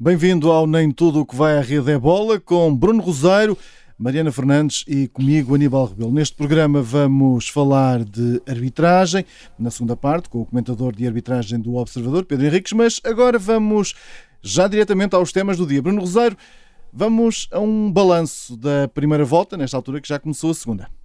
Bem-vindo ao Nem Tudo o que vai à rede é bola com Bruno Rosário, Mariana Fernandes e comigo Aníbal Rebelo. Neste programa vamos falar de arbitragem, na segunda parte, com o comentador de arbitragem do Observador, Pedro Henriques, mas agora vamos já diretamente aos temas do dia. Bruno Rosário, vamos a um balanço da primeira volta, nesta altura que já começou a segunda.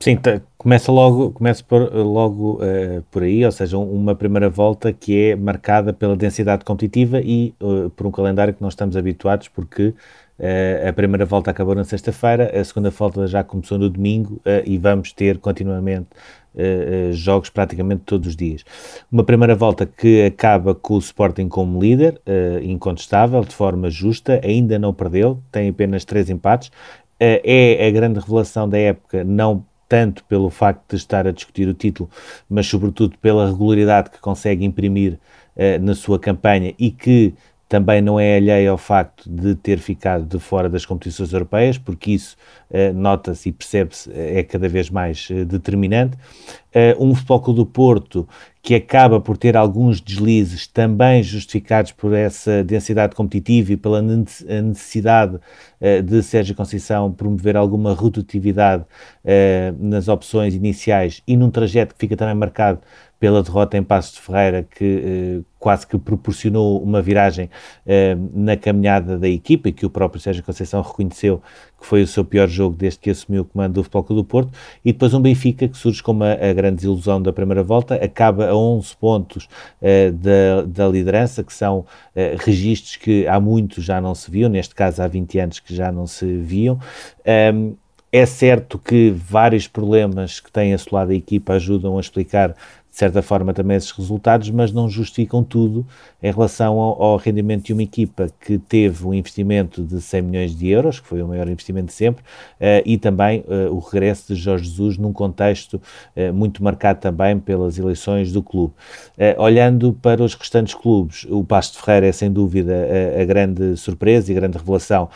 Sim, tá, começa logo, começa por, logo uh, por aí, ou seja, uma primeira volta que é marcada pela densidade competitiva e uh, por um calendário que nós estamos habituados, porque uh, a primeira volta acabou na sexta-feira, a segunda volta já começou no domingo e vamos ter continuamente jogos praticamente todos os dias. Uma primeira volta que acaba com o Sporting como líder, incontestável, de forma justa, ainda não perdeu, tem apenas três empates. é a grande revelação da época, não tanto pelo facto de estar a discutir o título, mas sobretudo pela regularidade que consegue imprimir uh, na sua campanha e que também não é alheio ao facto de ter ficado de fora das competições europeias, porque isso nota-se e percebe-se é cada vez mais uh, determinante. Um Futebol Clube do Porto que acaba por ter alguns deslizes também justificados por essa densidade competitiva e pela necessidade de Sérgio Conceição promover alguma rotatividade nas opções iniciais e num trajeto que fica também marcado pela derrota em Passos de Ferreira, que eh, quase que proporcionou uma viragem eh, na caminhada da equipa e que o próprio Sérgio Conceição reconheceu que foi o seu pior jogo desde que assumiu o comando do Futebol Clube do Porto, e depois um Benfica que surge como a, a grande desilusão da primeira volta, acaba a 11 pontos eh, da, da, liderança, que são registros que há muito já não se viam, neste caso há 20 anos que já não se viam. Um, é certo que vários problemas que têm assolado a equipa ajudam a explicar de certa forma, também esses resultados, mas não justificam tudo em relação ao, ao, rendimento de uma equipa que teve um investimento de 100 milhões de euros, que foi o maior investimento de sempre, uh, e também uh, o regresso de Jorge Jesus num contexto uh, muito marcado também pelas eleições do clube. olhando para os restantes clubes, o Pasto Ferreira é sem dúvida a, a grande surpresa e a grande revelação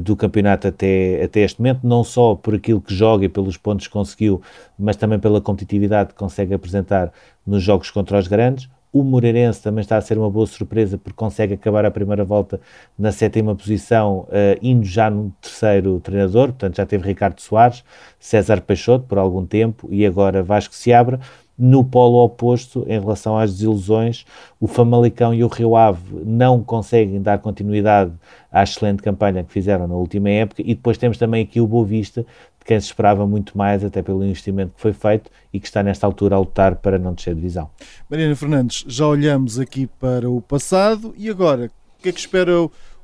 do campeonato até, até este momento, não só por aquilo que joga e pelos pontos que conseguiu, mas também pela competitividade que consegue apresentar nos jogos contra os grandes. O Moreirense também está a ser uma boa surpresa porque consegue acabar a primeira volta na sétima posição, uh, indo já no terceiro treinador. Portanto, já teve Ricardo Soares, César Peixoto por algum tempo e agora Vasco se abre. No polo oposto, em relação às desilusões, o Famalicão e o Rio Ave não conseguem dar continuidade à excelente campanha que fizeram na última época. E depois temos também aqui o Boa Vista, de quem se esperava muito mais, até pelo investimento que foi feito e que está nesta altura a lutar para não descer divisão. Mariana Fernandes, já olhamos aqui para o passado e agora, o que é que espera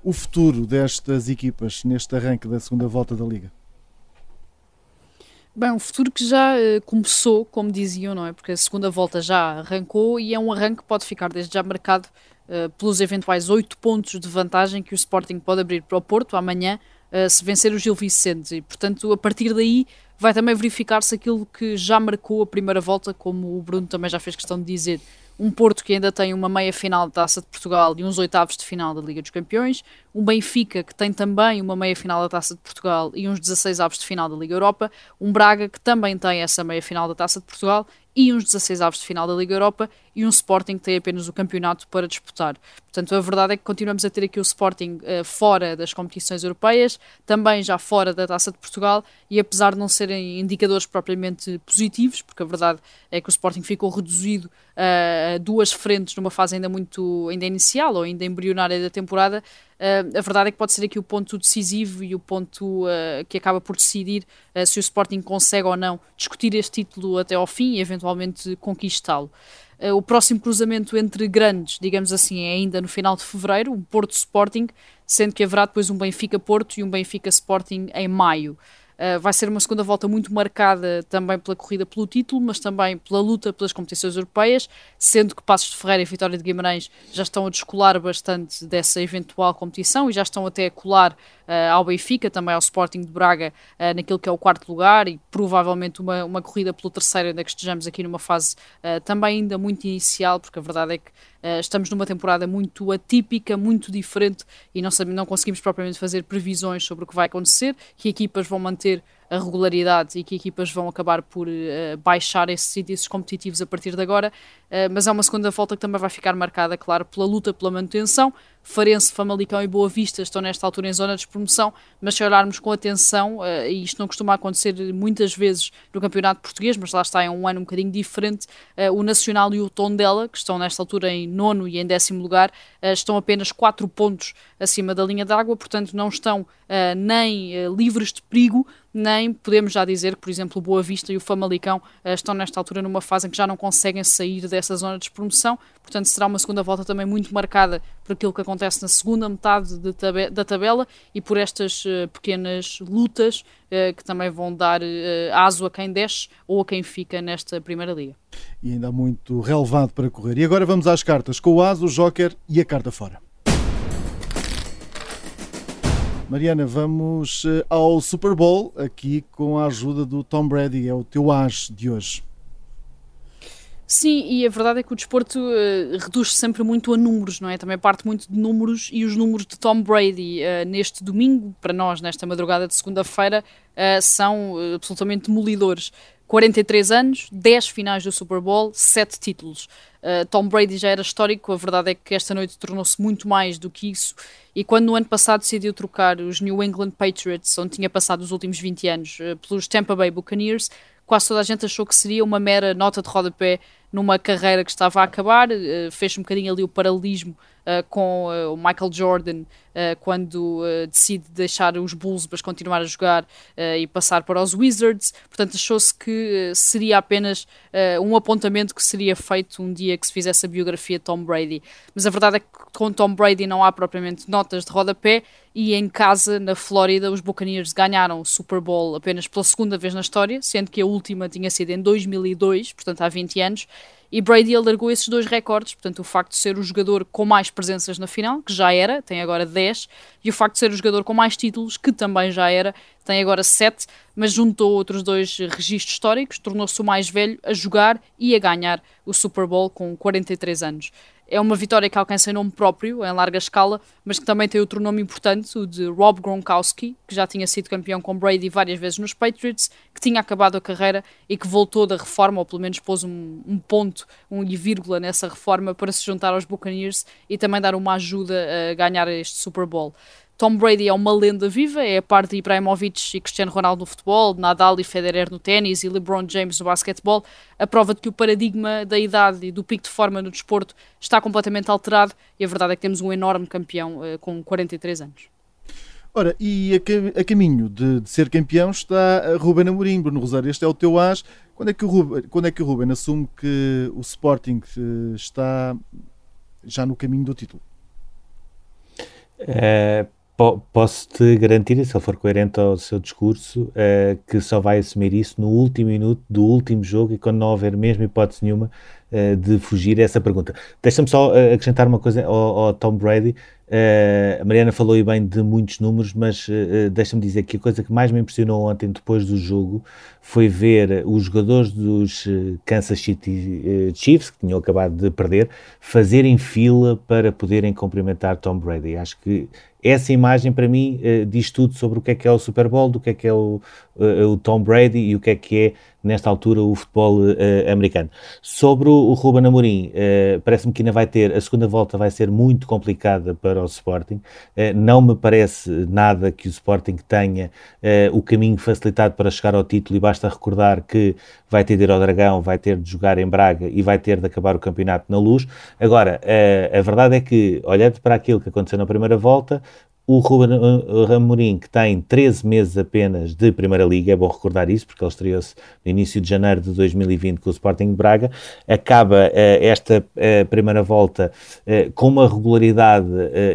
o futuro destas equipas neste arranque da segunda volta da Liga? Bem, um futuro que já uh, começou, como diziam, não é? Porque a segunda volta já arrancou e é um arranque que pode ficar desde já marcado uh, pelos eventuais oito pontos de vantagem que o Sporting pode abrir para o Porto amanhã, se vencer o Gil Vicente. E, portanto, a partir daí vai também verificar-se aquilo que já marcou a primeira volta, como o Bruno também já fez questão de dizer. Um Porto que ainda tem uma meia final da Taça de Portugal e uns oitavos de final da Liga dos Campeões. Um Benfica que tem também uma meia final da Taça de Portugal e uns 16 avos de final da Liga Europa. Um Braga que também tem essa meia final da Taça de Portugal e uns 16 avos de final da Liga Europa e um Sporting que tem apenas o campeonato para disputar. Portanto, a verdade é que continuamos a ter aqui o Sporting uh, fora das competições europeias, também já fora da Taça de Portugal e apesar de não serem indicadores propriamente positivos, porque a verdade é que o Sporting ficou reduzido uh, a duas frentes numa fase ainda muito ainda inicial ou ainda embrionária da temporada, Uh, a verdade é que pode ser aqui o ponto decisivo e o ponto uh, que acaba por decidir uh, se o Sporting consegue ou não discutir este título até ao fim e eventualmente conquistá-lo. o próximo cruzamento entre grandes, digamos assim, é ainda no final de fevereiro, um Porto Sporting, sendo que haverá depois um Benfica Porto e um Benfica Sporting em maio. Uh, vai ser uma segunda volta muito marcada também pela corrida pelo título, mas também pela luta pelas competições europeias, sendo que Passos de Ferreira e Vitória de Guimarães já estão a descolar bastante dessa eventual competição e já estão até a colar ao Benfica, também ao Sporting de Braga, uh, naquilo que é o quarto lugar e provavelmente uma, uma corrida pelo terceiro, ainda que estejamos aqui numa fase também ainda muito inicial, porque a verdade é que estamos numa temporada muito atípica, muito diferente e não, sabemos, não conseguimos propriamente fazer previsões sobre o que vai acontecer, que equipas vão manter a regularidade e que equipas vão acabar por uh, baixar esses índices competitivos a partir de agora, uh, mas é uma segunda volta que também vai ficar marcada, claro, pela luta pela manutenção. Farense, Famalicão e Boa Vista estão nesta altura em zona de promoção, mas se olharmos com atenção, uh, e isto não costuma acontecer muitas vezes no Campeonato Português, mas lá está, é um ano um bocadinho diferente, o Nacional e o Tondela, que estão nesta altura em nono e em décimo lugar, estão apenas 4 pontos acima da linha d'água, portanto não estão nem livres de perigo, nem podemos já dizer que, por exemplo, o Boa Vista e o Famalicão uh, estão nesta altura numa fase em que já não conseguem sair dessa zona de despromoção, portanto será uma segunda volta também muito marcada por aquilo que acontece na segunda metade tabe da tabela e por estas uh, pequenas lutas uh, que também vão dar aso a quem desce ou a quem fica nesta Primeira Liga. E ainda há muito relevado para correr. E agora vamos às cartas, com o aso, o joker e a carta fora. Mariana, vamos eh, ao Super Bowl aqui com a ajuda do Tom Brady, é o teu as de hoje. Sim, e a verdade é que o desporto uh, reduz sempre muito a números, não é? Também parte muito de números e os números de Tom Brady uh, neste domingo, para nós, nesta madrugada de segunda-feira, uh, são absolutamente demolidores. 43 anos, 10 finais do Super Bowl, 7 títulos. Uh, Tom Brady já era histórico, a verdade é que esta noite tornou-se muito mais do que isso. E quando no ano passado decidiu trocar os New England Patriots, onde tinha passado os últimos 20 anos, uh, pelos Tampa Bay Buccaneers, quase toda a gente achou que seria uma mera nota de rodapé numa carreira que estava a acabar. Uh, fez um bocadinho ali o paralelismo uh, com uh, o Michael Jordan quando decide deixar os Bulls mas continuar a jogar e passar para os Wizards. Portanto, achou-se que seria apenas um apontamento que seria feito um dia que se fizesse a biografia de Tom Brady. Mas a verdade é que com Tom Brady não há propriamente notas de rodapé e em casa, na Flórida, os Buccaneers ganharam o Super Bowl apenas pela segunda vez na história, sendo que a última tinha sido em 2002, portanto há 20 anos, e Brady alargou esses dois recordes, portanto, o facto de ser o jogador com mais presenças na final, que já era, tem agora 10, e o facto de ser o jogador com mais títulos, que também já era, tem agora 7, mas juntou outros dois registros históricos, tornou-se o mais velho a jogar e a ganhar o Super Bowl com 43 anos. É uma vitória que alcança em nome próprio, em larga escala, mas que também tem outro nome importante, o de Rob Gronkowski, que já tinha sido campeão com Brady várias vezes nos Patriots, que tinha acabado a carreira e que voltou da reforma, ou pelo menos pôs um, um ponto, um e vírgula nessa reforma para se juntar aos Buccaneers e também dar uma ajuda a ganhar este Super Bowl. Tom Brady é uma lenda viva, é a parte de Ibrahimovic e Cristiano Ronaldo no futebol, Nadal e Federer no ténis e LeBron James no basquetebol, a prova de que o paradigma da idade e do pico de forma no desporto está completamente alterado e a verdade é que temos um enorme campeão uh, com 43 anos. Ora, e a, a caminho de, de, ser campeão está Ruben Amorim, Bruno Rosário, este é o teu as. Quando é que o Ruben, quando é que o Ruben assume que o Sporting uh, está já no caminho do título? Uh, posso-te garantir, se ele for coerente ao seu discurso, uh, que só vai assumir isso no último minuto do último jogo e quando não houver mesmo hipótese nenhuma uh, de fugir a essa pergunta. Deixa-me só uh, acrescentar uma coisa ao, ao Tom Brady. a Mariana falou aí bem de muitos números, mas deixa-me dizer que a coisa que mais me impressionou ontem, depois do jogo, foi ver os jogadores dos Kansas City Chiefs, que tinham acabado de perder, fazerem fila para poderem cumprimentar Tom Brady. Acho que essa imagem para mim uh, diz tudo sobre o que é que é o Super Bowl, do que é que é o, uh, o Tom Brady e o que é que é nesta altura o futebol uh, americano. Sobre o, o Ruben Amorim, parece-me que ainda vai ter, a segunda volta vai ser muito complicada para o Sporting, não me parece nada que o Sporting tenha o caminho facilitado para chegar ao título e basta recordar que vai ter de ir ao Dragão, vai ter de jogar em Braga e vai ter de acabar o campeonato na luz. Agora, a verdade é que, olhando para aquilo que aconteceu na primeira volta, o Ruben Amorim, que tem 13 meses apenas de Primeira Liga, é bom recordar isso, porque ele estreou-se no início de janeiro de 2020 com o Sporting Braga, acaba uh, esta uh, primeira volta uh, com uma regularidade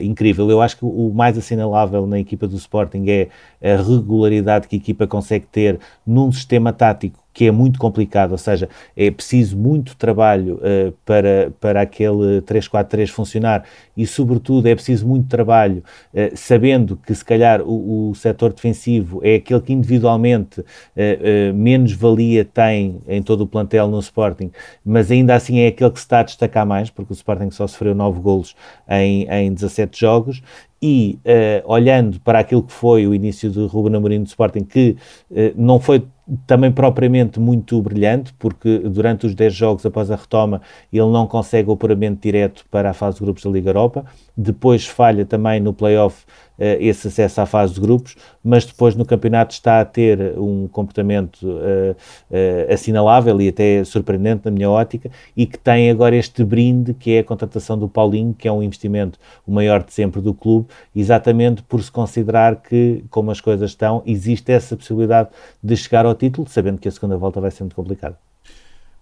incrível. Eu acho que o mais assinalável na equipa do Sporting é a regularidade que a equipa consegue ter num sistema tático que é muito complicado, ou seja, é preciso muito trabalho uh, para, para aquele 3-4-3 funcionar e, sobretudo, é preciso muito trabalho uh, sabendo que, se calhar, o, o setor defensivo é aquele que individualmente uh, menos valia tem em todo o plantel no Sporting, mas ainda assim é aquele que se está a destacar mais, porque o Sporting só sofreu 9 golos em, em 17 jogos. E uh, olhando para aquilo que foi o início do Ruben Amorim do Sporting, que uh, não foi também propriamente muito brilhante, porque durante os 10 jogos após a retoma ele não consegue o apuramento direto para a fase de grupos da Liga Europa, depois falha também no play-off esse acesso à fase de grupos, mas depois no campeonato está a ter um comportamento uh, uh, assinalável e até surpreendente na minha ótica e que tem agora este brinde que é a contratação do Paulinho, que é um investimento o maior de sempre do clube, exatamente por se considerar que, como as coisas estão, existe essa possibilidade de chegar ao título, sabendo que a segunda volta vai ser muito complicada.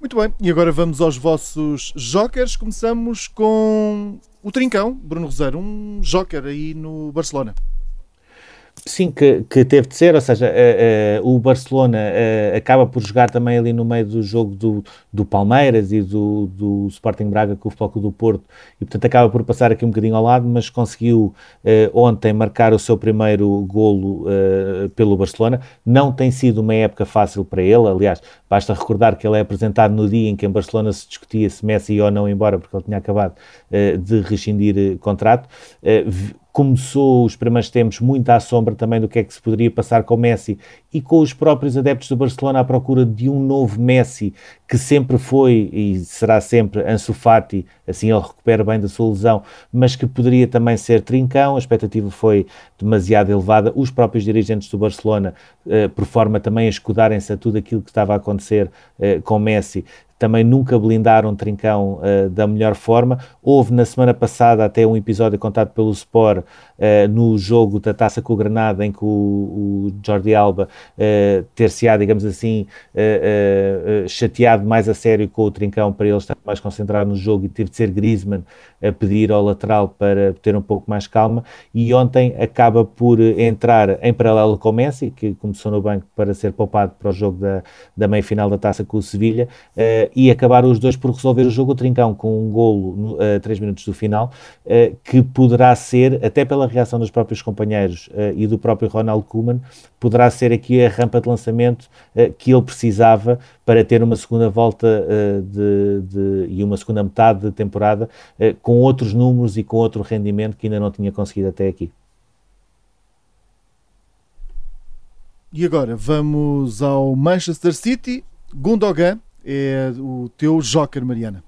Muito bem, e agora vamos aos vossos jokers. Começamos com o Trincão, Bruno Rosário, um joker aí no Barcelona. Sim, que, que teve de ser, ou seja, uh, uh, o Barcelona uh, acaba por jogar também ali no meio do jogo do, do Palmeiras e do, do Sporting Braga com o Futebol do Porto e portanto acaba por passar aqui um bocadinho ao lado, mas conseguiu ontem marcar o seu primeiro golo pelo Barcelona. Não tem sido uma época fácil para ele, aliás, basta recordar que ele é apresentado no dia em que em Barcelona se discutia se Messi ia ou não embora, porque ele tinha acabado de rescindir contrato começou os primeiros tempos muito à sombra também do que é que se poderia passar com Messi e com os próprios adeptos do Barcelona à procura de um novo Messi que sempre foi e será sempre Ansu Fati, assim ele recupera bem da sua lesão, mas que poderia também ser trincão, a expectativa foi demasiado elevada, os próprios dirigentes do Barcelona, eh, por forma também a escudarem-se a tudo aquilo que estava a acontecer eh, com Messi, também nunca blindaram Trincão uh, da melhor forma. Houve na semana passada até um episódio contado pelo Sport uh, no jogo da Taça com o Granada, em que o, o Jordi Alba uh, ter-se-á, digamos assim, chateado mais a sério com o Trincão para ele estar mais concentrado no jogo e teve de ser Griezmann a pedir ao lateral para ter um pouco mais calma. E ontem acaba por entrar em paralelo com o Messi, que começou no banco para ser poupado para o jogo da, da meia-final da Taça com o Sevilha e acabaram os dois por resolver o jogo o trincão com um golo a uh, 3 minutos do final, uh, que poderá ser, até pela reação dos próprios companheiros uh, e do próprio Ronald Koeman, poderá ser aqui a rampa de lançamento uh, que ele precisava para ter uma segunda volta de, de, e uma segunda metade de temporada com outros números e com outro rendimento que ainda não tinha conseguido até aqui. E agora vamos ao Manchester City. Gundogan é o teu joker, Mariana.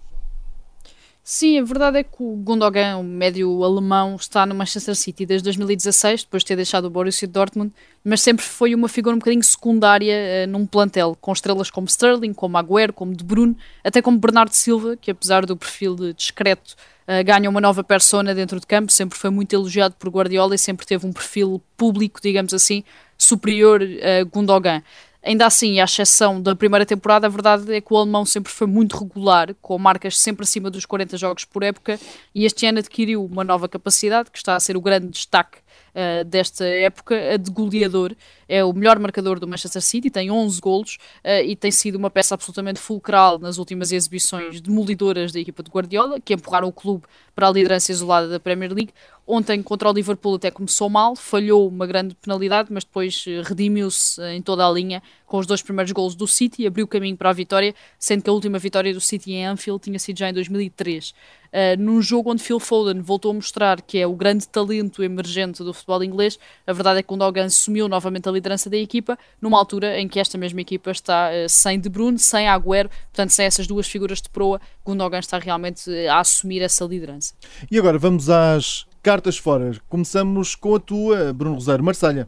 Sim, a verdade é que o Gundogan, o médio alemão, está no Manchester City desde 2016, depois de ter deixado o Borussia Dortmund, mas sempre foi uma figura um bocadinho secundária uh, num plantel, com estrelas como Sterling, como Agüero, como De Bruyne, até como Bernardo Silva, que apesar do perfil discreto, uh, ganha uma nova persona dentro de campo, sempre foi muito elogiado por Guardiola e sempre teve um perfil público, digamos assim, superior a Gundogan. Ainda assim, à exceção da primeira temporada, a verdade é que o alemão sempre foi muito regular, com marcas sempre acima dos 40 jogos por época, e este ano adquiriu uma nova capacidade, que está a ser o grande destaque uh, desta época, a de goleador. É o melhor marcador do Manchester City, tem 11 golos uh, e tem sido uma peça absolutamente fulcral nas últimas exibições demolidoras da equipa de Guardiola, que empurraram o clube para a liderança isolada da Premier League. Ontem, contra o Liverpool, até começou mal, falhou uma grande penalidade, mas depois eh, redimiu-se em toda a linha com os dois primeiros golos do City, abriu caminho para a vitória, sendo que a última vitória do City em Anfield tinha sido já em 2003 uh, num jogo onde Phil Foden voltou a mostrar que é o grande talento emergente do futebol inglês. A verdade é que o Gundogan assumiu novamente a liderança da equipa, numa altura em que esta mesma equipa está uh, sem De Bruyne, sem Agüero, portanto sem essas duas figuras de proa, Gundogan está realmente a assumir essa liderança. E agora vamos às cartas fora. Começamos com a tua, Bruno Rosário, Marselha.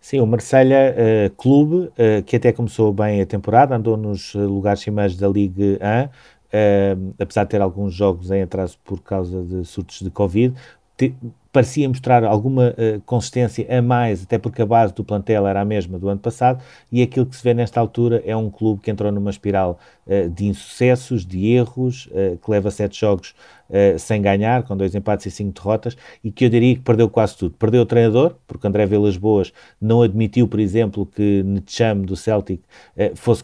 Sim, o Marselha uh, Clube, uh, que até começou bem a temporada, andou nos lugares cimeiros da Ligue 1, Uh, apesar de ter alguns jogos em atraso por causa de surtos de Covid, te, parecia mostrar alguma uh, consistência a mais, até porque a base do plantel era a mesma do ano passado, e aquilo que se vê nesta altura é um clube que entrou numa espiral uh, de insucessos, de erros, uh, que leva sete jogos sem ganhar, com dois empates e cinco derrotas, e que eu diria que perdeu quase tudo. Perdeu o treinador, porque André Vilas Boas não admitiu, por exemplo, que Netcham do Celtic fosse,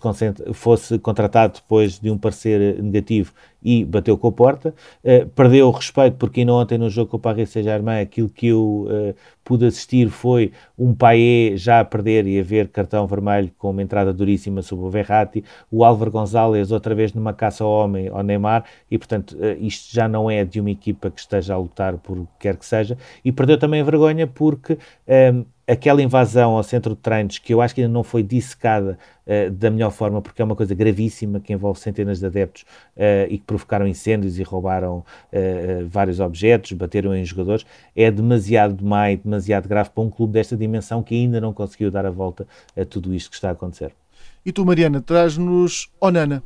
fosse contratado depois de um parecer negativo e bateu com a porta. Uh, perdeu o respeito porque ainda ontem no jogo com o Paris Saint-Germain aquilo que eu uh, pude assistir foi um Paé já a perder e a ver cartão vermelho com uma entrada duríssima sobre o Verratti, o Álvaro Gonzalez outra vez numa caça ao homem, ao Neymar, e portanto uh, isto já não é de uma equipa que esteja a lutar por o que quer que seja, e perdeu também vergonha porque aquela invasão ao centro de treinos que eu acho que ainda não foi dissecada uh, da melhor forma, porque é uma coisa gravíssima que envolve centenas de adeptos uh, e que provocaram incêndios e roubaram uh, vários objetos, bateram em jogadores, é demasiado demais, demasiado grave para um clube desta dimensão que ainda não conseguiu dar a volta a tudo isto que está a acontecer. E tu, Mariana, traz-nos Onana.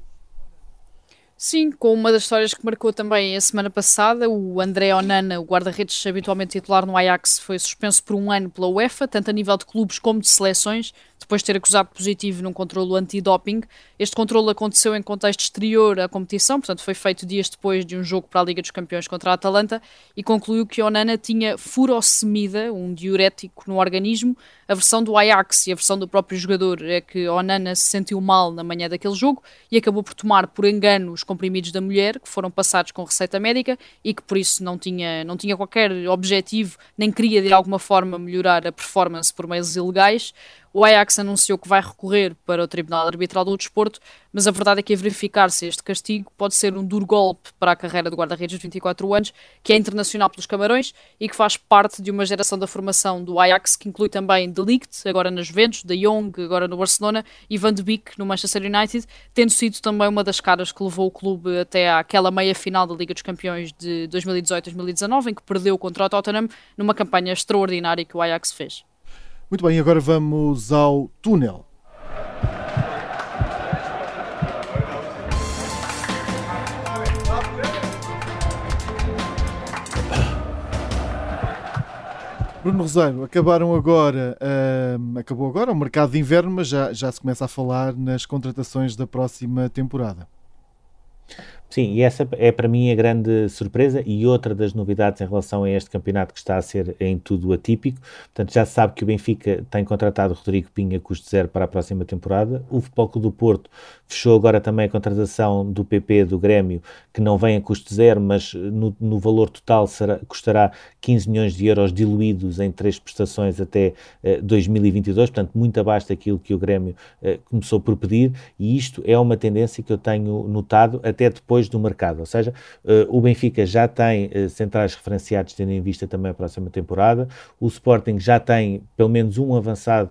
Sim, com uma das histórias que marcou também a semana passada, o André Onana, o guarda-redes habitualmente titular no Ajax, foi suspenso por um ano pela UEFA, tanto a nível de clubes como de seleções, depois de ter acusado positivo num controlo antidoping. Este controlo aconteceu em contexto exterior à competição, portanto foi feito dias depois de um jogo para a Liga dos Campeões contra a Atalanta, e concluiu que Onana tinha furosemida, um diurético no organismo. A versão do Ajax e a versão do próprio jogador é que Onana se sentiu mal na manhã daquele jogo e acabou por tomar por engano os comprimidos da mulher, que foram passados com receita médica e que por isso não tinha, não tinha qualquer objetivo, nem queria de alguma forma melhorar a performance por meios ilegais. O Ajax anunciou que vai recorrer para o Tribunal Arbitral do Desporto, mas a verdade é que a verificar-se este castigo pode ser um duro golpe para a carreira do guarda-redes de 24 anos, que é internacional pelos Camarões e que faz parte de uma geração da formação do Ajax, que inclui também De Ligt, agora nas Juventus, De Jong, agora no Barcelona, e Van de Beek no Manchester United, tendo sido também uma das caras que levou o clube até àquela meia-final da Liga dos Campeões de 2018-2019, em que perdeu contra o Tottenham numa campanha extraordinária que o Ajax fez. Muito bem, agora vamos ao túnel. Bruno Rosário, acabaram agora, uh, acabou agora o mercado de inverno, mas já, já se começa a falar nas contratações da próxima temporada. Sim, e essa é para mim a grande surpresa e outra das novidades em relação a este campeonato que está a ser em tudo atípico. Portanto, já se sabe que o Benfica tem contratado Rodrigo Pinha custo zero para a próxima temporada. O Futebol Clube do Porto fechou agora também a contratação do PP do Grêmio, que não vem a custo zero, mas no, no valor total será, custará 15 milhões de euros diluídos em três prestações até eh, 2022, portanto, muito abaixo daquilo que o Grêmio eh, começou por pedir, e isto é uma tendência que eu tenho notado até depois do mercado. Ou seja, uh, o Benfica já tem uh, centrais referenciados, tendo em vista também a próxima temporada. O Sporting já tem pelo menos um avançado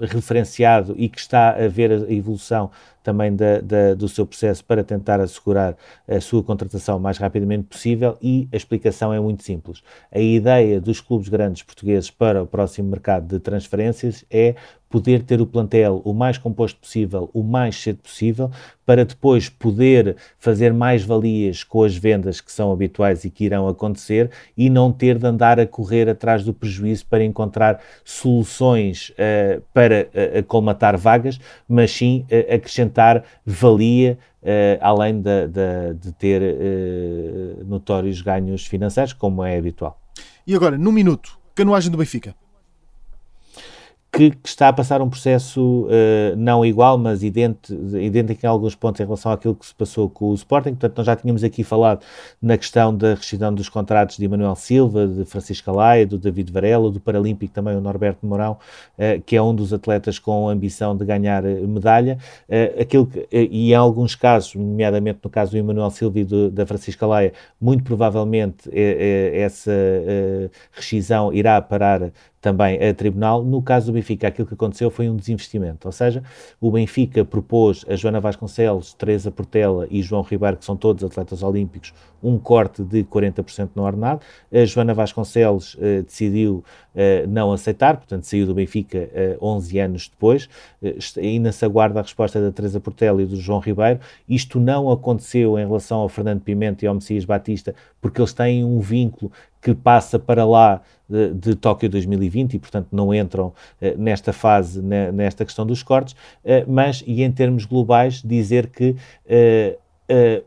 referenciado e que está a ver a evolução também da, da, do seu processo para tentar assegurar a sua contratação o mais rapidamente possível e a explicação é muito simples. A ideia dos clubes grandes portugueses para o próximo mercado de transferências é poder ter o plantel o mais composto possível, o mais cedo possível, para depois poder fazer mais valias com as vendas que são habituais e que irão acontecer e não ter de andar a correr atrás do prejuízo para encontrar soluções uh, para uh, colmatar vagas, mas sim uh, acrescentar valia além de, de, de ter notórios ganhos financeiros, como é habitual. E agora, num minuto, canoagem do Benfica que, que, está a passar um processo uh, não igual, mas idêntico, idêntico em alguns pontos em relação àquilo que se passou com o Sporting. Portanto, nós já tínhamos aqui falado na questão da rescisão dos contratos de Emanuel Silva, de Francisco Alaia, do David Varela, do Paralímpico também o Norberto Mourão, uh, que é um dos atletas com ambição de ganhar eh, medalha. Uh, aquilo que, e em alguns casos, nomeadamente no caso do Emanuel Silva e do, da Francisca Alaia, muito provavelmente essa rescisão irá parar também a tribunal. No caso do Benfica, aquilo que aconteceu foi um desinvestimento, ou seja, o Benfica propôs a Joana Vasconcelos, Teresa Portela e João Ribeiro, que são todos atletas olímpicos, um corte de 40% no ordenado. A Joana Vasconcelos uh, decidiu uh, não aceitar, portanto saiu do Benfica uh, 11 anos depois. Ainda se aguarda a resposta da Teresa Portela e do João Ribeiro. Isto não aconteceu em relação ao Fernando Pimenta e ao Messias Batista, porque eles têm um vínculo que passa para lá de, de Tóquio 2020 e, portanto, não entram uh, nesta fase, nesta questão dos cortes, uh, mas, e em termos globais, dizer que uh,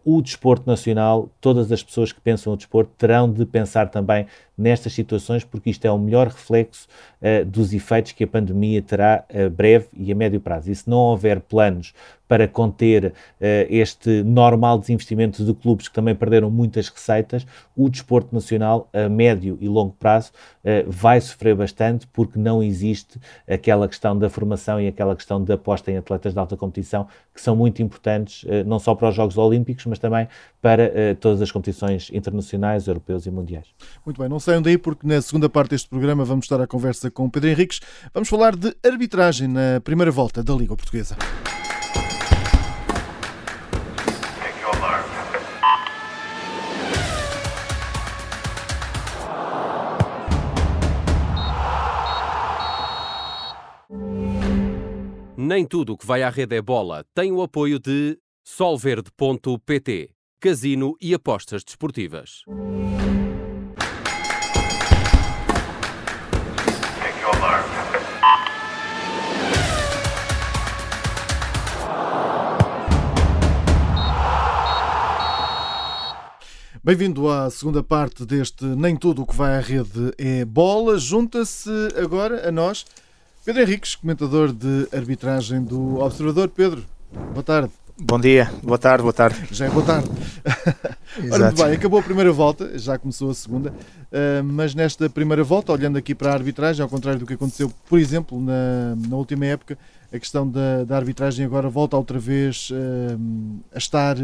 o desporto nacional, todas as pessoas que pensam o desporto terão de pensar também nestas situações, porque isto é o melhor reflexo dos efeitos que a pandemia terá a breve e a médio prazo. E se não houver planos para conter uh, este normal desinvestimento de clubes que também perderam muitas receitas, o desporto nacional a médio e longo prazo uh, vai sofrer bastante porque não existe aquela questão da formação e aquela questão da aposta em atletas de alta competição que são muito importantes uh, não só para os Jogos Olímpicos, mas também para todas as competições internacionais, europeus e mundiais. Muito bem, não saiam daí porque na segunda parte deste programa vamos estar à conversa com Pedro Henriques. Vamos falar de arbitragem na primeira volta da Liga Portuguesa. Nem tudo o que vai à rede é bola tem o apoio de Solverde.pt, casino e apostas desportivas. Bem-vindo à segunda parte deste Nem Tudo o que vai à rede é bola. Junta-se agora a nós Pedro Henriques, comentador de arbitragem do Observador. Pedro, boa tarde. Bom dia, boa tarde, boa tarde. Já é boa tarde. Ora, muito bem, acabou a primeira volta, já começou a segunda, uh, mas nesta primeira volta, olhando aqui para a arbitragem, ao contrário do que aconteceu, por exemplo, na, na última época, a questão da, da arbitragem agora volta outra vez uh, a estar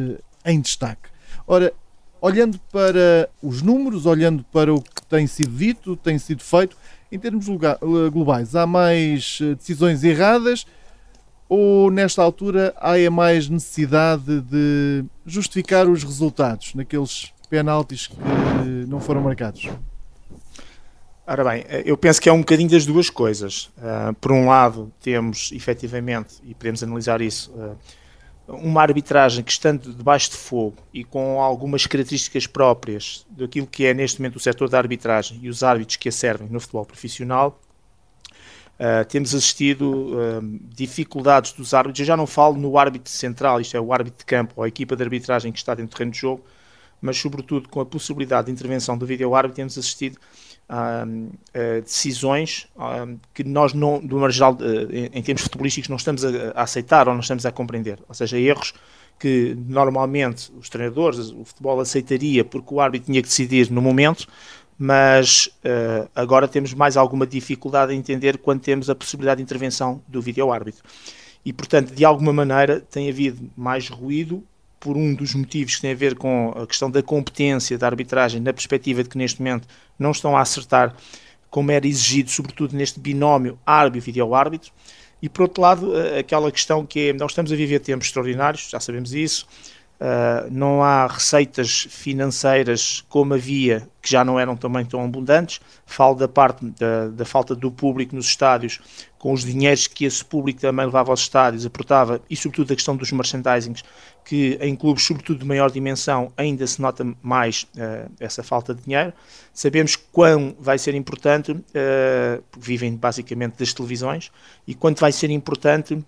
em destaque. Ora, olhando para os números, olhando para o que tem sido dito, tem sido feito, em termos eh, globais, há mais eh, decisões erradas ou nesta altura há mais necessidade de justificar os resultados naqueles penaltis que não foram marcados? Ora bem, eh, eu penso que é um bocadinho das duas coisas. Uh, por um lado, temos efetivamente, e podemos analisar isso, uh, uma arbitragem que estando debaixo de fogo e com algumas características próprias daquilo que é neste momento o setor da arbitragem e os árbitros que a servem no futebol profissional, uh, temos assistido uh, dificuldades dos árbitros. Eu já não falo no árbitro central, isto é o árbitro de campo ou a equipa de arbitragem que está dentro do terreno de jogo, mas sobretudo com a possibilidade de intervenção do vídeo árbitro, temos assistido uh, decisões que nós, não, do geral, em, em termos futebolísticos, não estamos a, a, aceitar ou não estamos a compreender. Ou seja, erros que normalmente os treinadores, o futebol aceitaria porque o árbitro tinha que decidir no momento, mas uh, agora temos mais alguma dificuldade em entender quando temos a possibilidade de intervenção do vídeo-árbitro. E, portanto, de alguma maneira tem havido mais ruído por um dos motivos que tem a ver com a questão da competência da arbitragem, na perspectiva de que neste momento não estão a acertar como era exigido, sobretudo neste binómio árbitro-vídeo-árbitro. E por outro lado, eh, aquela questão que é, nós estamos a viver tempos extraordinários, já sabemos isso, uh, não há receitas financeiras como havia, que já não eram também tão abundantes, falo da parte da, da falta do público nos estádios, com os dinheiros que esse público também levava aos estádios, aportava, e sobretudo a questão dos merchandisings, que em clubes, sobretudo de maior dimensão, ainda se nota mais uh, essa falta de dinheiro. Sabemos quão vai ser importante, uh, vivem basicamente das televisões, e quanto vai ser importante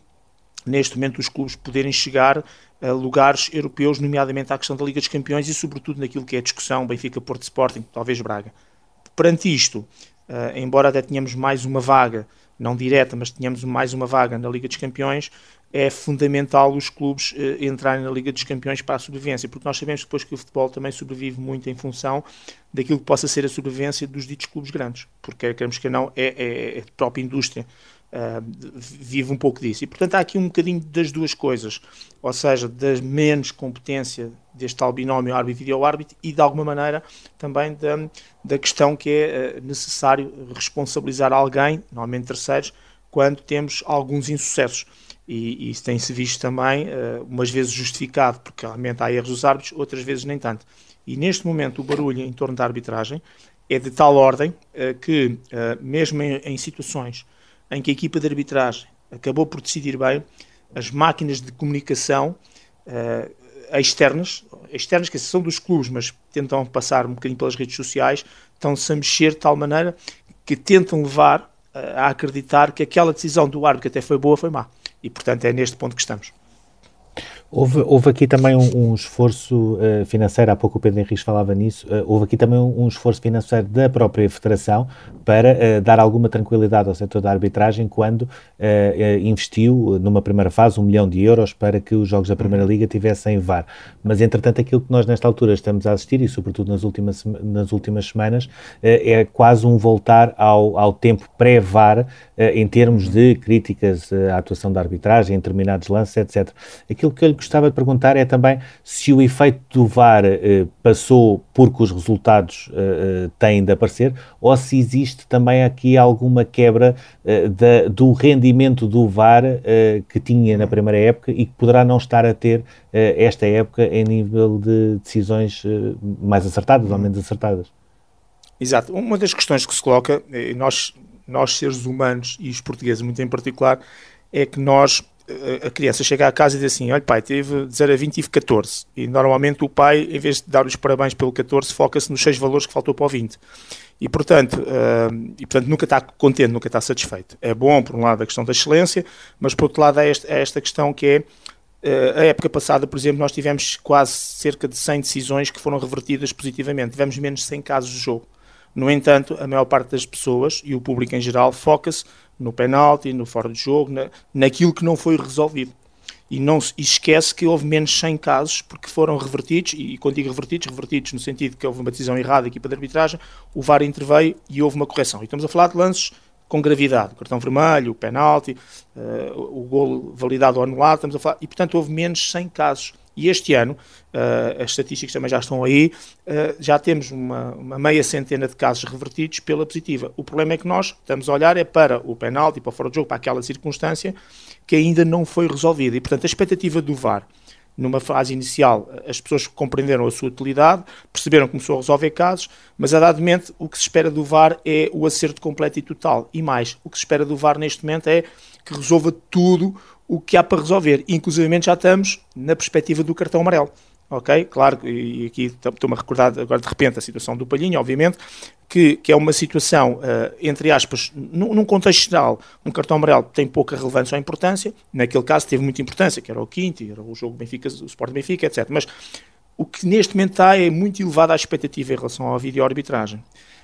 neste momento os clubes poderem chegar a lugares europeus, nomeadamente à questão da Liga dos Campeões e sobretudo naquilo que é a discussão Benfica, Porto Sporting, talvez Braga. Perante isto, uh, embora até tenhamos mais uma vaga não direta, mas tínhamos mais uma vaga na Liga dos Campeões, é fundamental os clubes eh, entrarem na Liga dos Campeões para a sobrevivência, porque nós sabemos depois que o futebol também sobrevive muito em função daquilo que possa ser a sobrevivência dos ditos clubes grandes, porque queremos que não, é, é, é a própria indústria Uh, vive um pouco disso. E, portanto, há aqui um bocadinho das duas coisas, ou seja, da menos competência deste tal binómio árbitro-vídeo-árbitro e, de alguma maneira, também da, da questão que é uh, necessário responsabilizar alguém, normalmente terceiros, quando temos alguns insucessos. E, e isso tem-se visto também, uh, umas vezes justificado, porque realmente há erros dos árbitros, outras vezes nem tanto. E neste momento o barulho em torno da arbitragem é de tal ordem que, mesmo em, em situações em que a equipa de arbitragem acabou por decidir bem, as máquinas de comunicação uh, externas, externas, que são dos clubes, mas tentam passar um bocadinho pelas redes sociais, estão-se a mexer de tal maneira que tentam levar a acreditar que aquela decisão do árbitro que até foi boa foi má. E, portanto, é neste ponto que estamos. Houve, houve aqui também um, um esforço uh, financeiro, há pouco o Pedro Henrique falava nisso, uh, houve aqui também um, um, esforço financeiro da própria Federação para uh, dar alguma tranquilidade ao setor da arbitragem quando investiu numa primeira fase um milhão de euros para que os jogos da Primeira uhum. Liga tivessem VAR. Mas, entretanto, aquilo que nós nesta altura estamos a assistir, e sobretudo nas últimas, nas últimas semanas, é quase um voltar ao, ao tempo pré-VAR em termos de críticas à atuação da arbitragem, em determinados lances, etc. Aquilo que eu lhe gostava de perguntar é também se o efeito do VAR eh, passou porque os resultados eh, eh, têm de aparecer ou se existe também aqui alguma quebra eh, da, do rendimento do VAR eh, que tinha na primeira época e que poderá não estar a ter eh, esta época em nível de decisões mais acertadas ou menos acertadas. Exato. Uma das questões que se coloca, nós, nós seres humanos e os portugueses muito em particular, é que nós a criança chega à casa e diz assim: Olha, pai, teve de 0 a 20 e tive 14. E normalmente o pai, em vez de dar os parabéns pelo 14, foca-se nos 6 valores que faltou para o 20. E portanto, uh, e, portanto nunca está contente, nunca está satisfeito. É bom, por um lado, a questão da excelência, mas por outro lado, é esta, é esta questão que é. Uh, a época passada, por exemplo, nós tivemos quase cerca de 100 decisões que foram revertidas positivamente. Tivemos menos de 100 casos de jogo. No entanto, a maior parte das pessoas e o público em geral foca-se no penalti, no fora de jogo, na, naquilo que não foi resolvido. E, não, e esquece que houve menos 100 casos porque foram revertidos, e quando digo revertidos, revertidos no sentido que houve uma decisão errada da equipa de arbitragem, o VAR interveio e houve uma correção. E estamos a falar de lances com gravidade, cartão vermelho, penalti, uh, o gol validado ou anulado, estamos a falar, e portanto houve menos 100 casos e este ano, uh, as estatísticas também já estão aí, uh, já temos uma, uma, meia centena de casos revertidos pela positiva. O problema é que nós estamos a olhar é para o penalti, para o fora de jogo, para aquela circunstância que ainda não foi resolvida. E, portanto, a expectativa do VAR, numa fase inicial, as pessoas compreenderam a sua utilidade, perceberam que começou a resolver casos, mas a dado momento o que se espera do VAR é o acerto completo e total. E mais, o que se espera do VAR neste momento é que resolva tudo o que há para resolver. Inclusive já estamos na perspectiva do cartão amarelo. Ok? Claro, e aqui estou-me a recordar agora de repente a situação do Palhinho, obviamente, que, que é uma situação, uh, entre aspas, num, num, contexto geral, um cartão amarelo tem pouca relevância ou importância, naquele caso teve muita importância, que era o quinto, era o jogo Benfica, o Sport Benfica, etc. Mas o que neste momento está é muito elevada a expectativa em relação à vídeo-arbitragem.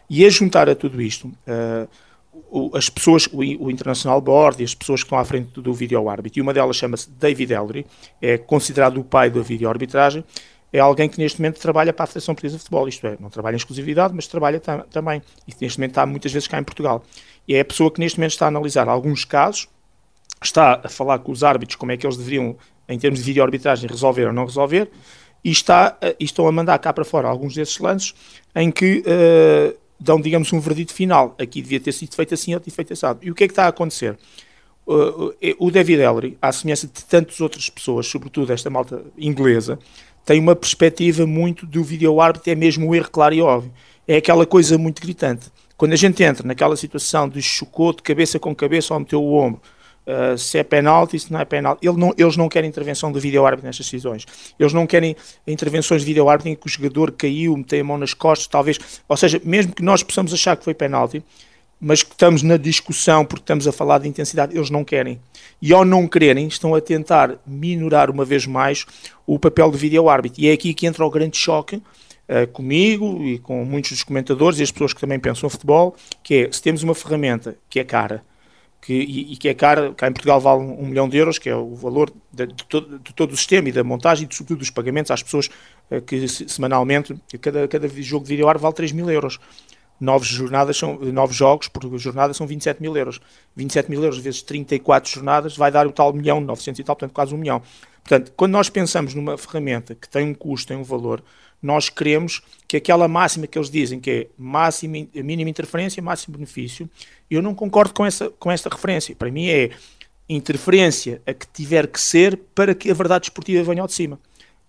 E a juntar a tudo isto, uh, as pessoas, o, o, International Board e as pessoas que estão à frente do vídeo árbitro, e uma delas chama-se David Ellery, é considerado o pai da vídeo arbitragem, é alguém que neste momento trabalha para a Federação Portuguesa de Futebol, isto é, não trabalha em exclusividade, mas trabalha tam também, e neste momento está muitas vezes cá em Portugal. E é a pessoa que neste momento está a analisar alguns casos, está a falar com os árbitros como é que eles deveriam, em termos de vídeo arbitragem, resolver ou não resolver, e, está, e estão a mandar cá para fora alguns desses lances em que uh, dão, digamos, um verdito final. Aqui devia ter sido feito assim ou ter feito assado. E o que é que está a acontecer? Uh, o David Ellery, à semelhança de tantas outras pessoas, sobretudo esta malta inglesa, tem uma perspectiva muito do vídeo árbitro, é mesmo o erro claro e óbvio. É aquela coisa muito gritante. Quando a gente entra naquela situação de chocou de cabeça com cabeça ou meteu o ombro, Uh, se é penalti, se não é penalti. Ele não, eles não querem intervenção do vídeo árbitro nestas decisões. Eles não querem intervenções de vídeo árbitro em que o jogador caiu, meteu a mão nas costas, talvez. Ou seja, mesmo que nós possamos achar que foi penalti, mas que estamos na discussão porque estamos a falar de intensidade, eles não querem. E ao não quererem, estão a tentar minorar uma vez mais o papel do vídeo árbitro. E é aqui que entra o grande choque. Uh, comigo e com muitos dos comentadores e as pessoas que também pensam futebol, que é, se temos uma ferramenta que é cara, que, e, e, que é cara, cá em Portugal vale um, milhão de euros, que é o valor de, de, todo, de, todo, o sistema e da montagem e sobretudo dos pagamentos às pessoas uh, que semanalmente, cada, cada jogo de vídeo ar vale 3 mil euros. Nove jornadas são, nove jogos por jornada são 27 mil euros. 27 mil euros vezes 34 jornadas vai dar o tal milhão, 900 e tal, portanto quase um milhão. Portanto, quando nós pensamos numa ferramenta que tem um custo, tem um valor, nós queremos que aquela máxima que eles dizem que é máxima, mínima interferência, máximo benefício, eu não concordo com essa, com esta referência. Para mim é interferência a que tiver que ser para que a verdade esportiva venha ao de cima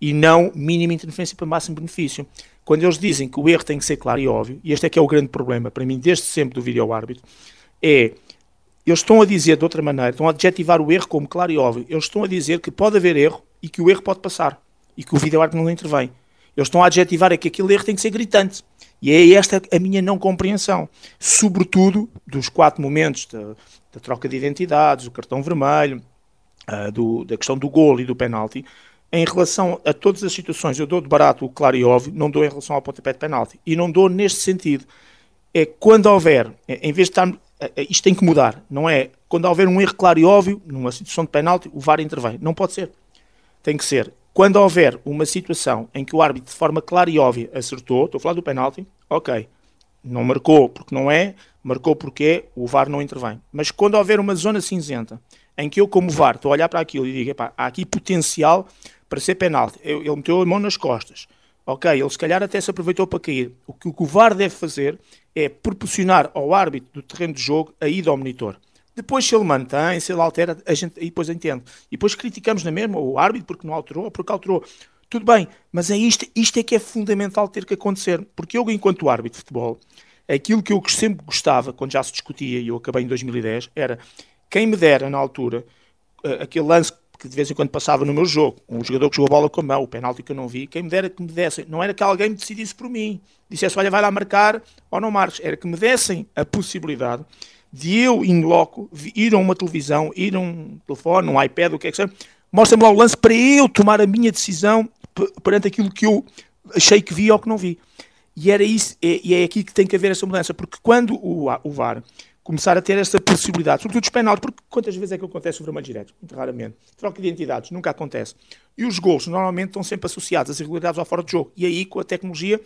e não mínima interferência para máximo benefício. Quando eles dizem que o erro tem que ser claro e óbvio, e este é que é o grande problema para mim desde sempre do vídeo árbitro, é eles estão a dizer de outra maneira, estão a adjetivar o erro como claro e óbvio. Eles estão a dizer que pode haver erro e que o erro pode passar e que o vídeo árbitro não intervém. Eles estão a adjetivar é que aquele erro tem que ser gritante. E é esta a minha não compreensão. Sobretudo dos quatro momentos da, da troca de identidades, do cartão vermelho, uh, do, da questão do gol e do penalti. Em relação a todas as situações, eu dou de barato o claro e óbvio, não dou em relação ao pontapé de penalti. E não dou neste sentido. É quando houver, é, em vez de estar. É, é, isto tem que mudar, não é? Quando houver um erro claro e óbvio, numa situação de penalti, o VAR intervém. Não pode ser. Tem que ser quando houver uma situação em que o árbitro, de forma clara e óbvia, acertou, estou a falar do penalti, ok, não marcou porque não é, marcou porque é, o VAR não intervém. Mas quando houver uma zona cinzenta em que eu, como VAR, estou a olhar para aquilo e digo, há aqui potencial para ser penalti, ele meteu a mão nas costas, ok, ele se calhar até se aproveitou para cair. O que o VAR deve fazer é proporcionar ao árbitro do terreno de jogo a ida ao monitor. Depois, se ele mantém, se ele altera, a gente e depois entende. E depois criticamos na mesma o árbitro porque não alterou, porque alterou. Tudo bem, mas é isto, isto é que é fundamental ter que acontecer. Porque eu, enquanto árbitro de futebol, aquilo que eu sempre gostava, quando já se discutia, e eu acabei em 2010, era quem me dera na altura eh, aquele lance que de vez em quando passava no meu jogo, um jogador que jogou a bola com a mão, o penalti que eu não vi, quem me dera que me dessem, não era que alguém me decidisse por mim, dissesse, olha, vai lá marcar ou não marques, era que me dessem a possibilidade de eu, in loco, ir a uma televisão, ir a um telefone, um iPad, o que é que seja, mostra-me lá o lance para eu tomar a minha decisão perante aquilo que eu achei que vi ou que não vi. E era isso, é, e é aqui que tem que haver essa mudança, porque quando o, o VAR começar a ter essa possibilidade, sobretudo os penaltis, porque quantas vezes é que acontece o vermelho direto? Muito raramente. Troca de identidades, nunca acontece. E os gols normalmente estão sempre associados às irregularidades ao fora de jogo. E aí, com a tecnologia,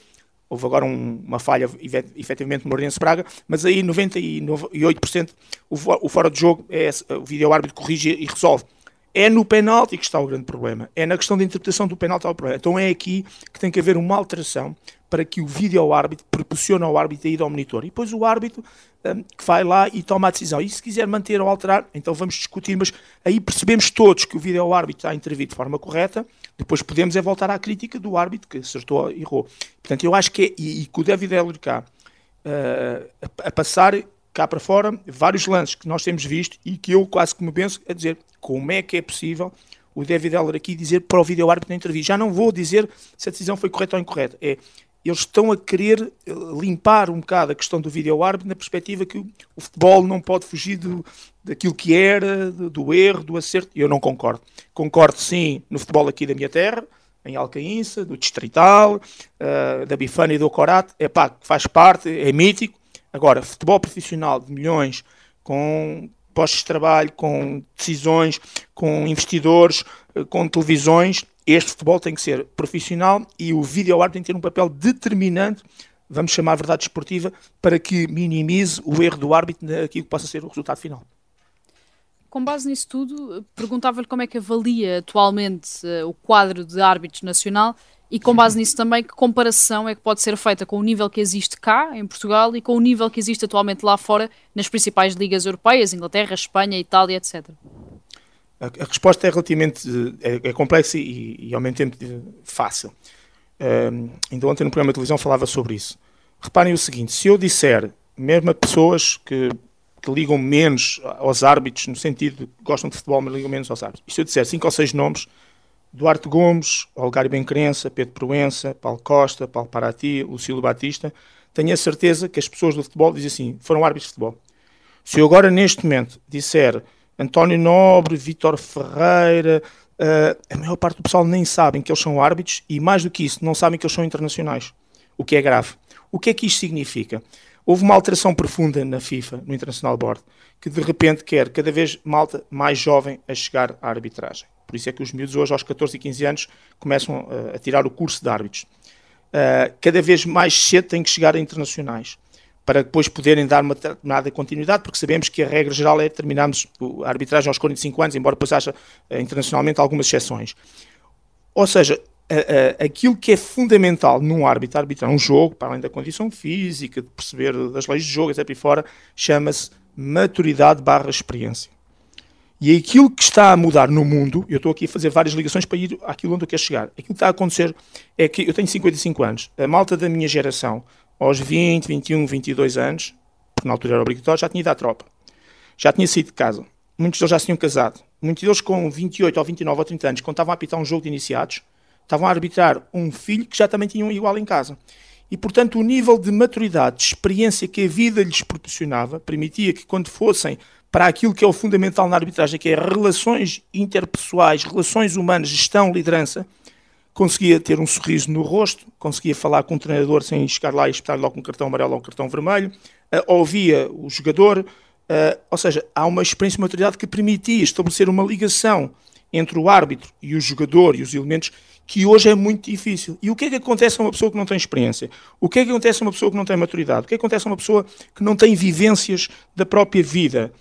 Houve agora um, uma falha, efetivamente, no Moreirense Braga, mas aí 98% o, o fora de jogo, é, o vídeo árbitro corrige e resolve. É no penalti que está o grande problema. É na questão da interpretação do penalti ao problema. Então é aqui que tem que haver uma alteração para que o vídeo árbitro proporcione ao árbitro a ir ao monitor. E depois o árbitro um, que vai lá e toma a decisão. E se quiser manter ou alterar, então vamos discutir, mas aí percebemos todos que o vídeo árbitro está a intervir de forma correta, depois podemos é voltar à crítica do árbitro que acertou e errou. Portanto, eu acho que é, e, e o David Heller cá, uh, a, a, passar cá para fora, vários lances que nós temos visto e que eu quase que me penso a dizer como é que é possível o David Heller aqui dizer para o vídeo árbitro não intervir. Já não vou dizer se a decisão foi correta ou incorreta. É, eles estão a querer eh, limpar um bocado a questão do vídeo árbitro na perspectiva que o futebol não pode fugir do, daquilo que era, do, erro, do acerto. Eu não concordo. Concordo sim no futebol aqui da minha terra, em Alcaínça, do Distrital, uh, da Bifana e do Corate. É pá, faz parte, é mítico. Agora, futebol profissional de milhões, com postos de trabalho, com decisões, com investidores, eh, com televisões, este futebol tem que ser profissional e o vídeo árbitro tem que ter um papel determinante, vamos chamar a verdade esportiva, para que minimize o erro do árbitro naquilo que possa ser o resultado final. Com base nisso tudo, perguntava-lhe como é que avalia atualmente uh, o quadro de árbitros nacional e com base nisso também, que comparação é que pode ser feita com o nível que existe cá, em Portugal, e com o nível que existe atualmente lá fora, nas principais ligas europeias, Inglaterra, Espanha, Itália, etc. A, a resposta é relativamente é, é complexa e, e, ao mesmo tempo fácil. Um, ainda ontem no programa de televisão falava sobre isso. Reparem o seguinte: se eu disser, mesmo a pessoas que, que ligam menos aos árbitros, no sentido de gostam de futebol, mas ligam menos aos árbitros, e se eu disser cinco ou seis nomes, Duarte Gomes, Olgário Bencrença, Pedro Proença, Paulo Costa, Paulo Paraty, Lucílio Batista, tenho a certeza que as pessoas do futebol dizem assim: foram árbitros de futebol. Se eu agora, neste momento, disser António Nobre, Vítor Ferreira, uh, a maior parte do pessoal nem sabem que eles são árbitros e, mais do que isso, não sabem que eles são internacionais, o que é grave. O que é que isto significa? Houve uma alteração profunda na FIFA, no International Board, que de repente quer cada vez malta mais jovem a chegar à arbitragem. Por isso é que os miúdos hoje, aos 14 e 15 anos, começam uh, a tirar o curso de árbitros. Uh, cada vez mais cedo têm que chegar a internacionais para depois poderem dar uma determinada continuidade, porque sabemos que a regra geral é terminarmos a arbitragem aos 45 anos, embora depois haja eh, internacionalmente algumas exceções. Ou seja, aquilo que é fundamental num árbitro arbitrar um jogo, para além da condição física, de perceber das leis de jogo, etc. e fora, chama-se maturidade barra experiência. E aquilo que está a mudar no mundo, eu estou aqui a fazer várias ligações para ir àquilo onde eu quero chegar. Aquilo que está a acontecer é que eu tenho 55 anos, a malta da minha geração aos 20, 21, 22 anos, porque na altura era obrigatório, já tinha ido à tropa. Já tinha saído de casa. Muitos deles já se tinham casado. Muitos deles com 28 ou 29 ou 30 anos, quando estavam a apitar um jogo de iniciados, estavam a arbitrar um filho que já também tinham igual em casa. E, portanto, o nível de maturidade, de experiência que a vida lhes proporcionava, permitia que, quando fossem para aquilo que é o fundamental na arbitragem, que é relações interpessoais, relações humanas, gestão, liderança, conseguia ter um sorriso no rosto, conseguia falar com o treinador sem chegar lá e espetar logo um cartão amarelo ou um cartão vermelho, uh, ouvia o jogador, uh, ou seja, há uma experiência de maturidade que permitia estabelecer uma ligação entre o árbitro e o jogador e os elementos que hoje é muito difícil. E o que é que acontece a uma pessoa que não tem experiência? O que é que acontece a uma pessoa que não tem maturidade? O que é que acontece a uma pessoa que não tem vivências da própria vida?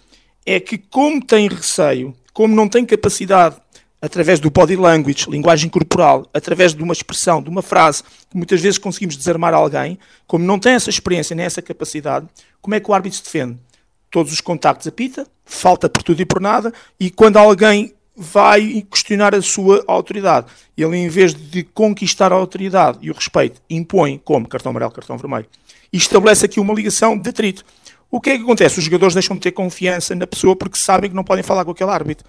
É que, como tem receio, como não tem capacidade, através do body language, linguagem corporal, através de uma expressão, de uma frase, que muitas vezes conseguimos desarmar alguém, como não tem essa experiência nem essa capacidade, como é que o árbitro se defende? Todos os contactos apita, falta por tudo e por nada, e quando alguém vai questionar a sua autoridade. Ele, em vez de conquistar a autoridade e o respeito, impõe como cartão amarelo, cartão vermelho. E estabelece aqui uma ligação de atrito. O que é que acontece? Os jogadores deixam de ter confiança na pessoa porque sabem que não podem falar com aquele árbitro.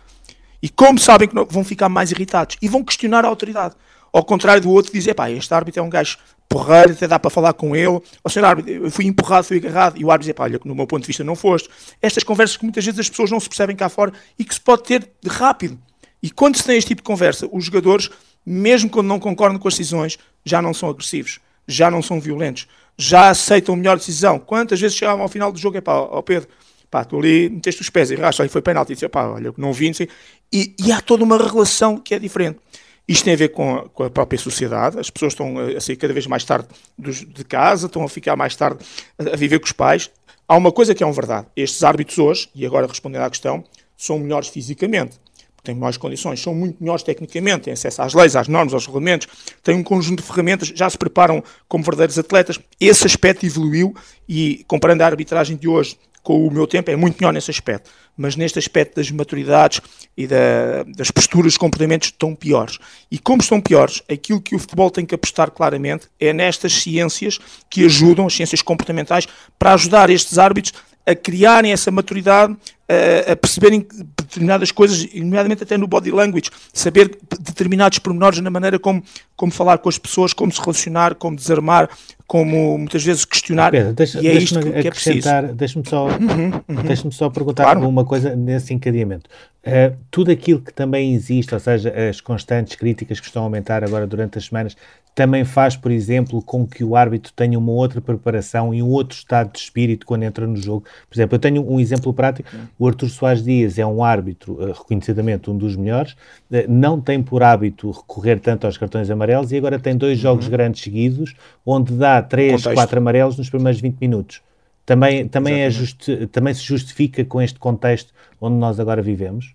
E como sabem que não, vão ficar mais irritados e vão questionar a autoridade. Ao contrário do outro dizer, pá, este árbitro é um gajo porreiro, até dá para falar com ele. Ou senhor árbitro, eu fui empurrado, fui agarrado. E o árbitro diz, pá, olha, no meu ponto de vista não foste. Estas conversas que muitas vezes as pessoas não se percebem cá fora e que se pode ter de rápido. E quando se tem este tipo de conversa, os jogadores, mesmo quando não concordam com as decisões, já não são agressivos, já não são violentos, já aceitam melhor decisão. Quantas vezes chegavam ao final do jogo, é pá, ó Pedro, pá, tu ali meteste os pés e racha, aí foi penalti, e disse, pá, olha, não vi, não sei. E, e há toda uma relação que é diferente. Isto tem a ver com a, com a, própria sociedade, as pessoas estão a sair cada vez mais tarde dos, de casa, estão a ficar mais tarde a, a, viver com os pais. Há uma coisa que é uma verdade: estes árbitros hoje, e agora respondendo à questão, são melhores fisicamente, têm melhores condições, são muito melhores tecnicamente, têm acesso às leis, às normas, aos regulamentos, têm um conjunto de ferramentas, já se preparam como verdadeiros atletas. Esse aspecto evoluiu e, comparando a arbitragem de hoje com o meu tempo, é muito melhor nesse aspecto. Mas neste aspecto das maturidades e da, das posturas, dos comportamentos, estão piores. E como estão piores, aquilo que o futebol tem que apostar claramente é nestas ciências que ajudam, as ciências comportamentais, para ajudar estes árbitros a criarem essa maturidade, a, a perceberem determinadas coisas, nomeadamente até no body language, saber determinados pormenores na maneira como, como falar com as pessoas, como se relacionar, como desarmar, como muitas vezes questionar. Pedro, deixa, e é isto que, que é preciso. Deixa-me só, uhum, uhum. deixa só perguntar claro. uma coisa nesse encadeamento. Uh, tudo aquilo que também existe, ou seja, as constantes críticas que estão a aumentar agora durante as semanas, também faz, por exemplo, com que o árbitro tenha uma outra preparação e um outro estado de espírito quando entra no jogo. Por exemplo, eu tenho um exemplo prático. O Artur Soares Dias é um árbitro, uh, reconhecidamente um dos melhores, uh, não tem por hábito recorrer tanto aos cartões amarelos e agora tem dois jogos uhum. grandes seguidos, onde dá três, quatro amarelos nos primeiros 20 minutos. Também, também, é justi também se justifica com este contexto onde nós agora vivemos?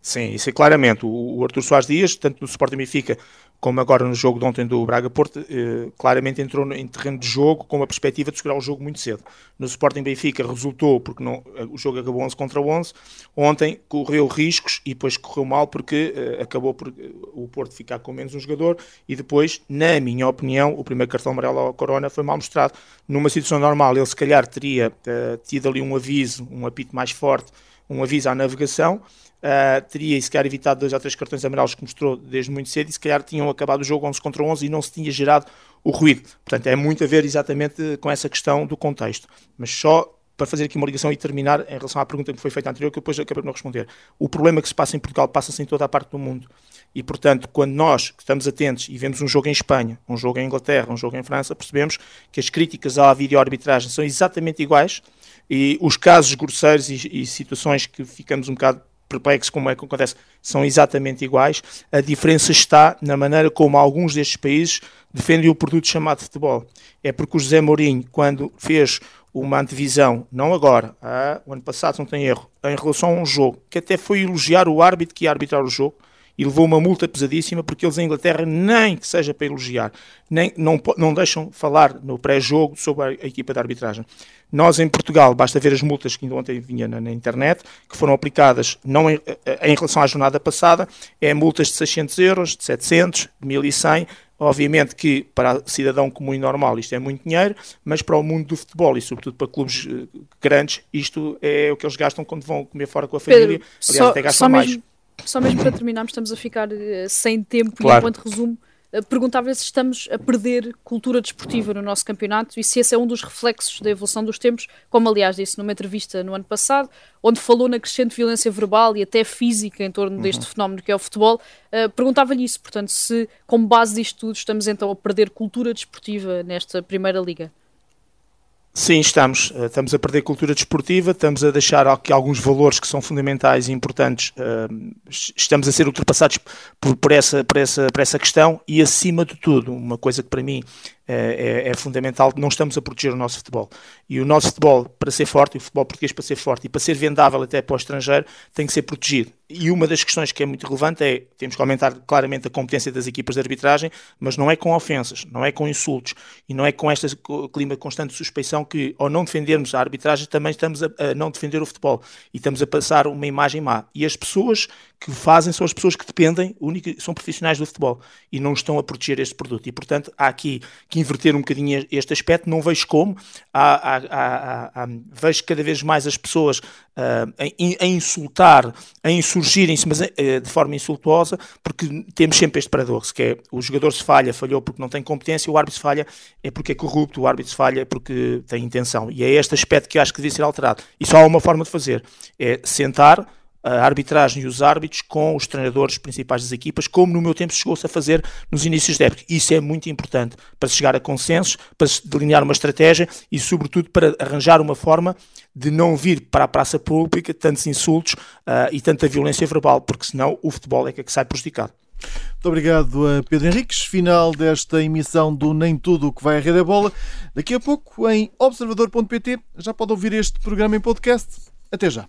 Sim, isso é claramente. O, o Artur Soares Dias, tanto no Sporting Benfica como agora no jogo de ontem do Braga Porto, eh, claramente entrou em terreno de jogo com a perspectiva de segurar o jogo muito cedo. No Sporting Benfica resultou porque não, eh, o jogo acabou 11 contra 11. Ontem correu riscos e depois correu mal porque eh, acabou por eh, o Porto ficar com menos um jogador e depois, na minha opinião, o primeiro cartão amarelo ao Corona foi mal mostrado. Numa situação normal, ele se calhar teria eh, tido ali um aviso, um apito mais forte, um aviso à navegação Uh, teria se calhar evitado dois ou três cartões amarelos que mostrou desde muito cedo e se calhar tinham acabado o jogo 11 contra 11 e não se tinha gerado o ruído. Portanto, é muito a ver exatamente com essa questão do contexto. Mas só para fazer aqui uma ligação e terminar em relação à pergunta que foi feita anterior, que eu depois acabei de não responder. O problema que se passa em Portugal passa-se em toda a parte do mundo. E, portanto, quando nós estamos atentos e vemos um jogo em Espanha, um jogo em Inglaterra, um jogo em França, percebemos que as críticas à vídeo-arbitragem são exatamente iguais e os casos grosseiros e, e situações que ficamos um bocado perplexos como é que acontece, são exatamente iguais. A diferença está na maneira como alguns destes países defendem o produto chamado futebol. É porque o José Mourinho, quando fez uma antevisão, não agora, ah, o ano passado, não tem erro, em relação a um jogo, que até foi elogiar o árbitro que ia arbitrar o jogo, e levou uma multa pesadíssima porque eles em Inglaterra nem que seja para elogiar, nem não, não deixam falar no pré-jogo sobre a, equipa de arbitragem. Nós em Portugal, basta ver as multas que ainda ontem vinha na, na internet, que foram aplicadas não em, em, relação à jornada passada, é multas de 600 euros, de 700, de 1100, Obviamente que para o cidadão comum e normal isto é muito dinheiro, mas para o mundo do futebol e sobretudo para clubes eh, grandes, isto é o que eles gastam quando vão comer fora com a família. Pedro, Aliás, só, até gastam mais. Mesmo, só mesmo para terminarmos, estamos a ficar uh, sem tempo claro. e enquanto resumo, Uh, Perguntava se estamos a perder cultura desportiva no nosso campeonato e se esse é um dos reflexos da evolução dos tempos, como aliás disse numa entrevista no ano passado, onde falou na crescente violência verbal e até física em torno deste uhum. fenómeno que é o futebol. Uh, Perguntava-lhe isso, portanto, se como base disto tudo estamos então a perder cultura desportiva nesta primeira liga. Sim, estamos. Eh, estamos a perder cultura desportiva, estamos a deixar aqui alguns valores que são fundamentais e importantes, eh, estamos a ser ultrapassados por, por, essa, por, essa, por essa questão e, acima de tudo, uma coisa que para mim é, é, é, fundamental, não estamos a proteger o nosso futebol. E o nosso futebol, para ser forte, o futebol português para ser forte e para ser vendável até para o estrangeiro, tem que ser protegido. E uma das questões que é muito relevante é, temos que aumentar claramente a competência das equipas de arbitragem, mas não é com ofensas, não é com insultos e não é com este clima de constante suspeição que, ao não defendermos a arbitragem, também estamos a, a não defender o futebol e estamos a passar uma imagem má. E as pessoas que fazem são as pessoas que dependem, são profissionais do futebol e não estão a proteger este produto. E, portanto, há aqui que inverter um bocadinho este aspecto, não vejo como. Há, há, há, vejo cada vez mais as pessoas uh, a, a, insultar, a insurgirem-se, mas uh, de forma insultuosa, porque temos sempre este paradoxo, que é o jogador se falha, falhou porque não tem competência, o árbitro se falha é porque é corrupto, o árbitro se falha porque tem intenção. E é este aspecto que acho que devia ser alterado. E só há uma forma de fazer, é sentar a arbitragem e os árbitros com os treinadores principais das equipas, como no meu tempo chegou-se a fazer nos inícios da época. Isso é muito importante para chegar a consensos, para delinear uma estratégia e, sobretudo, para arranjar uma forma de não vir para a praça pública tantos insultos uh, e tanta violência verbal, porque senão o futebol é que, é que sai prejudicado. Muito obrigado a Pedro Henriques. Final desta emissão do Nem Tudo o que vai à Rede da Bola. Daqui a pouco, em observador.pt, já pode ouvir este programa em podcast. Até já.